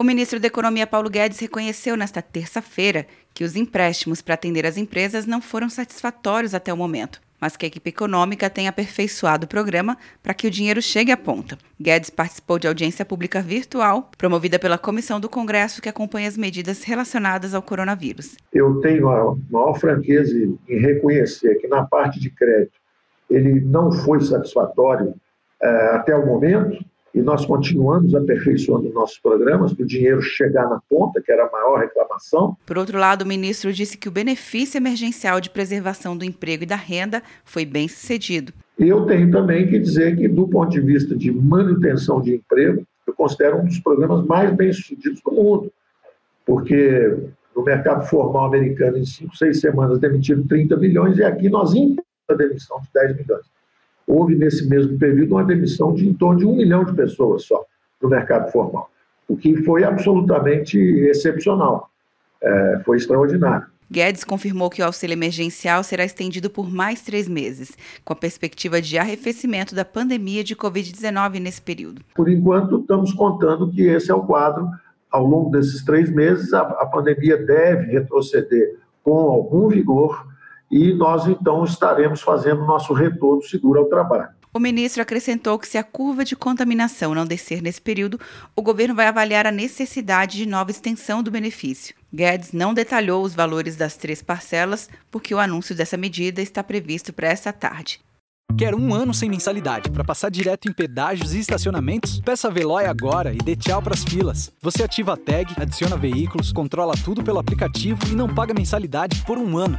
O ministro da Economia Paulo Guedes reconheceu nesta terça-feira que os empréstimos para atender as empresas não foram satisfatórios até o momento, mas que a equipe econômica tem aperfeiçoado o programa para que o dinheiro chegue à ponta. Guedes participou de audiência pública virtual promovida pela Comissão do Congresso que acompanha as medidas relacionadas ao coronavírus. Eu tenho a maior franqueza em reconhecer que na parte de crédito ele não foi satisfatório é, até o momento e nós continuamos aperfeiçoando nossos programas para o dinheiro chegar na ponta, que era a maior reclamação. Por outro lado, o ministro disse que o benefício emergencial de preservação do emprego e da renda foi bem sucedido. Eu tenho também que dizer que, do ponto de vista de manutenção de emprego, eu considero um dos programas mais bem sucedidos do mundo, porque no mercado formal americano, em cinco, seis semanas, demitiram 30 milhões e aqui nós a demissão de 10 milhões houve nesse mesmo período uma demissão de em torno de um milhão de pessoas só no mercado formal, o que foi absolutamente excepcional, é, foi extraordinário. Guedes confirmou que o auxílio emergencial será estendido por mais três meses, com a perspectiva de arrefecimento da pandemia de Covid-19 nesse período. Por enquanto, estamos contando que esse é o quadro. Ao longo desses três meses, a, a pandemia deve retroceder com algum vigor e nós então estaremos fazendo nosso retorno seguro ao trabalho. O ministro acrescentou que, se a curva de contaminação não descer nesse período, o governo vai avaliar a necessidade de nova extensão do benefício. Guedes não detalhou os valores das três parcelas, porque o anúncio dessa medida está previsto para esta tarde. Quer um ano sem mensalidade para passar direto em pedágios e estacionamentos? Peça a Veloy agora e dê tchau para as filas. Você ativa a tag, adiciona veículos, controla tudo pelo aplicativo e não paga mensalidade por um ano.